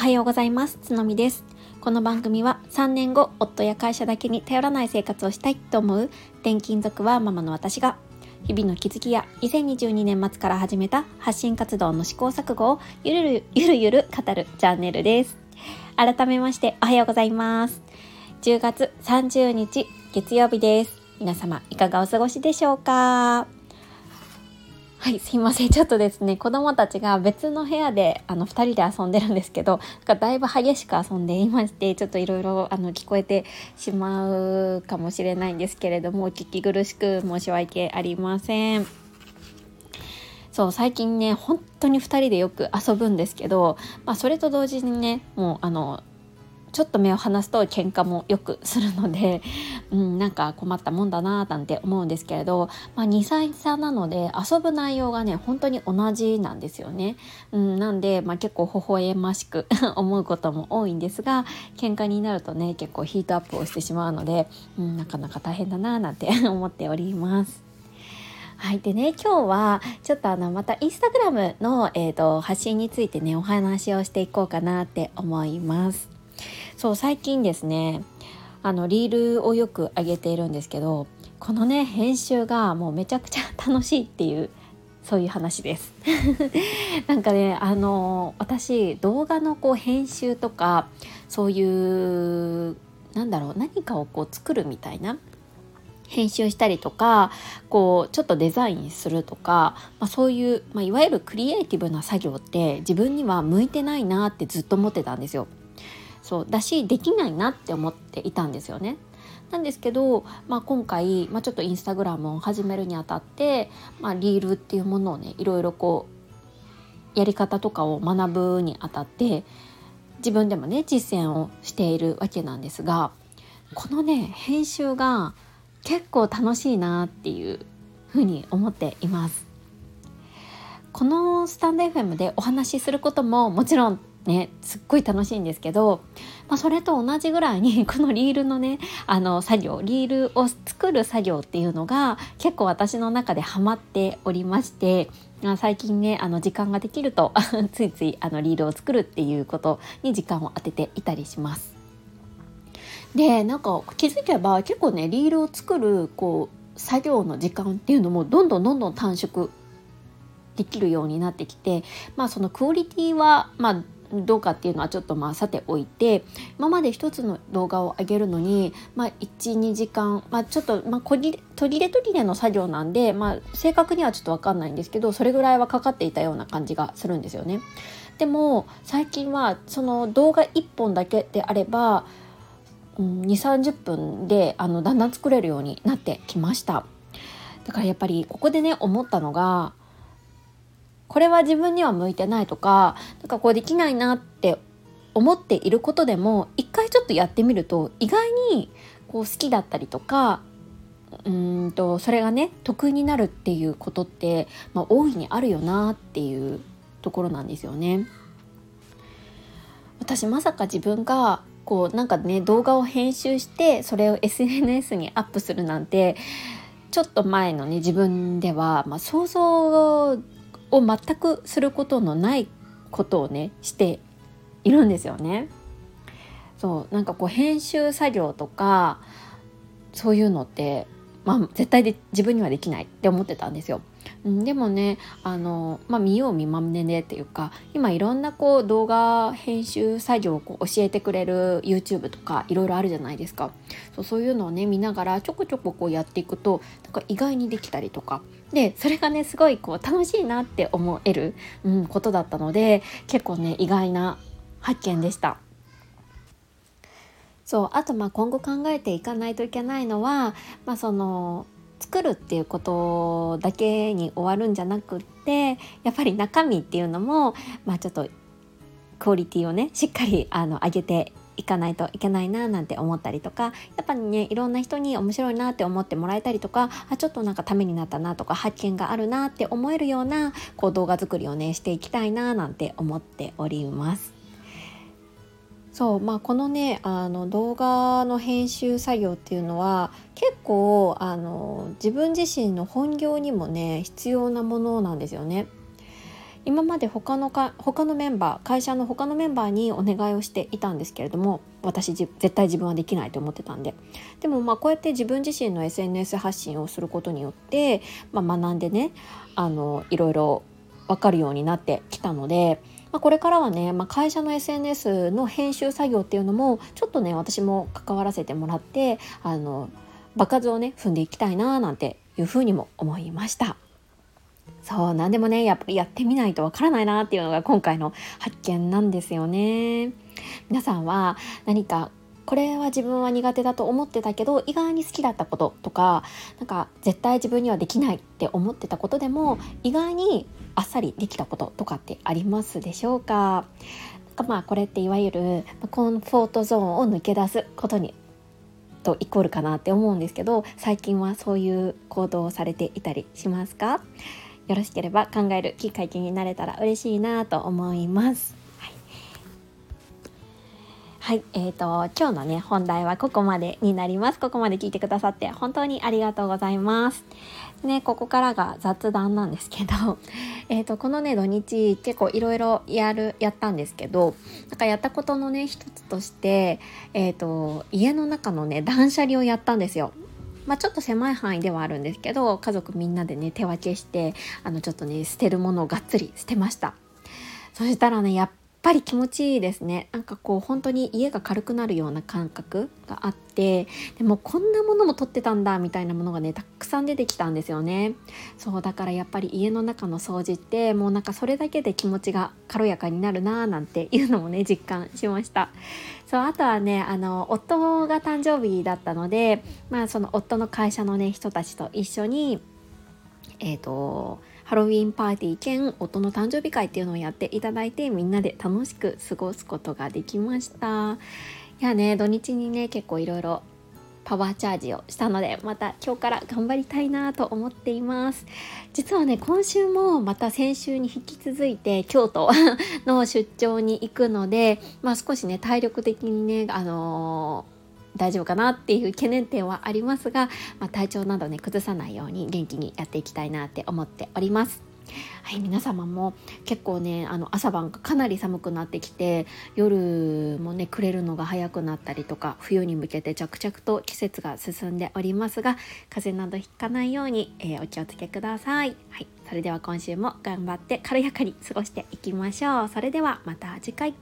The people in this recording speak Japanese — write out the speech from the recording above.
はようございます。つのみです。この番組は3年後夫や会社だけに頼らない生活をしたいと思う転勤族はママの私が日々の気づきや2022年末から始めた発信活動の試行錯誤をゆるるゆるゆる語るチャンネルです。改めましておはようございます。10月30日月曜日です。皆様いかがお過ごしでしょうか？はい、すいません。ちょっとですね、子供たちが別の部屋で、あの、二人で遊んでるんですけど、だいぶ激しく遊んでいまして、ちょっといろいろ、あの、聞こえてしまうかもしれないんですけれども、聞き苦しく申し訳ありません。そう、最近ね、本当に2人でよく遊ぶんですけど、まあ、それと同時にね、もう、あの、ちょっと目を離すと喧嘩もよくするので、うん、なんか困ったもんだななんて思うんですけれど、まあ、2歳差なので遊ぶ内容がね本当に同じなんですよね。うん、なんで、まあ、結構微笑ましく 思うことも多いんですが喧嘩になるとね結構ヒートアップをしてしまうので、うん、なかなか大変だななんて 思っております。はい。でね、今日は、ちょっとあの、またインスタグラムの、えーと発信についてね、お話をしていこうかなって思います。そう最近ですねあのリールをよく上げているんですけどこのね編集がもうめちゃくちゃ楽しいっていうそういう話です なんかねあの私動画のこう編集とかそういうなんだろう何かをこう作るみたいな編集したりとかこうちょっとデザインするとか、まあ、そういう、まあ、いわゆるクリエイティブな作業って自分には向いてないなってずっと思ってたんですよ。そうだしできないなって思っていたんですよね。なんですけど、まあ、今回、まあ、ちょっとインスタグラムを始めるにあたって、まあ、リールっていうものをねいろいろこうやり方とかを学ぶにあたって自分でもね実践をしているわけなんですがこのね編集が結構楽しいなっていうふうに思っています。このスタンド FM でお話しすることももちろんねすっごい楽しいんですけど、まあ、それと同じぐらいに このリールのねあの作業リールを作る作業っていうのが結構私の中でハマっておりまして最近ねあの時間ができると ついついあのリールを作るっていうことに時間を当てていたりします。でなんか気づけば結構ねリールを作るこう作業の時間っていうのもどんどんどんどん短縮できるようになってきてまあそのクオリティはまあどうかっていうのはちょっとまあさておいて今まで一つの動画を上げるのに、まあ、12時間、まあ、ちょっと、まあ、途切れ途切れの作業なんで、まあ、正確にはちょっと分かんないんですけどそれぐらいはかかっていたような感じがするんですよね。でも最近はその動画1本だけであれば、うん、2 3 0分であのだんだん作れるようになってきました。だからやっぱりここでね思ったのがこれは自分には向いてないとかなんかこうできないなって思っていることでも一回ちょっとやってみると意外にこう好きだったりとかうんとそれがね得意になるっていうことって、まあ、大いにあるよなっていうところなんですよね。私まさか自分がこうなんかね動画を編集してそれを SNS にアップするなんてちょっと前のね自分では、まあ、想像を全くすることのないことをねしているんですよね。そうなんかこう編集作業とかそういうのって、まあ、絶対で自分にはできないって思ってたんですよ。でもねあの、まあ、見よう見まねでっていうか今いろんなこう動画編集作業をこう教えてくれる YouTube とかいろいろあるじゃないですかそうそういうのをね見ながらちょこちょここうやっていくとなんか意外にできたりとかでそれがねすごいこう楽しいなって思える、うん、ことだったので結構ね意外な発見でした。そうあとまあ今後考えていかないといけないのは、まあ、その作るっていうことだけに終わるんじゃなくってやっぱり中身っていうのも、まあ、ちょっとクオリティをねしっかりあの上げていかないといけないななんて思ったりとかやっぱりねいろんな人に面白いなって思ってもらえたりとかあちょっとなんかためになったなとか発見があるなって思えるようなこう動画作りをねしていきたいななんて思っております。そうまあこのねあの動画の編集作業っていうのは結構あの自分自身の本業にもね必要なものなんですよね。今まで他のか他のメンバー会社の他のメンバーにお願いをしていたんですけれども私絶対自分はできないと思ってたんででもまあこうやって自分自身の SNS 発信をすることによって、まあ、学んでねあのいろいろ分かるようになってきたので、まあ、これからはね、まあ、会社の SNS の編集作業っていうのもちょっとね私も関わらせてもらってあの場数をね踏んでいきたいななんていうふうにも思いました。そう何でもねやっぱりやってみないとわからないなっていうのが今回の発見なんですよね。皆さんは何かこれは自分は苦手だと思ってたけど意外に好きだったこととかなんか絶対自分にはできないって思ってたことでも意外にあっさりできたこととかってありますでしょうか？まあこれっていわゆるコンフォートゾーンを抜け出すことにとイコールかなって思うんですけど最近はそういう行動をされていたりしますか？よろしければ考えるきっかけになれたら嬉しいなと思います。はい、えーと、今日のね本題はここまでになります。ここまで聞いてくださって本当にありがとうございます。ね、ここからが雑談なんですけど、えーとこのね土日結構いろいろやるやったんですけど、なんかやったことのね一つとして、えっ、ー、と家の中のね断捨離をやったんですよ。まあ、ちょっと狭い範囲ではあるんですけど家族みんなでね手分けしてあのちょっとね捨てるものをがっつり捨てましたそしたらねやっぱり気持ちいいですね。なんかこう本当に家が軽くなるような感覚があってでもこんなものも取ってたんだみたいなものがねたくさん出てきたんですよね。そうだからやっぱり家の中の掃除ってもうなんかそれだけで気持ちが軽やかになるなーなんていうのもね実感しました。そうあとはねあの夫が誕生日だったのでまあその夫の会社のね人たちと一緒にえっ、ー、とハロウィンパーティー兼夫の誕生日会っていうのをやっていただいてみんなで楽しく過ごすことができました。いやね土日にね結構いろいろパワーチャージをしたのでまた今日から頑張りたいなと思っています。実はね今週もまた先週に引き続いて京都 の出張に行くのでまあ少しね体力的にねあのー大丈夫かなっていう懸念点はありますが、まあ、体調などね崩さないように元気にやっていきたいなって思っております。はい、皆様も結構ねあの朝晩かなり寒くなってきて夜もね暮れるのが早くなったりとか冬に向けて着々と季節が進んでおりますが風邪などひかないように、えー、お気をつけください。はい、それでは今週も頑張って軽やかに過ごしていきましょう。それではまた次回。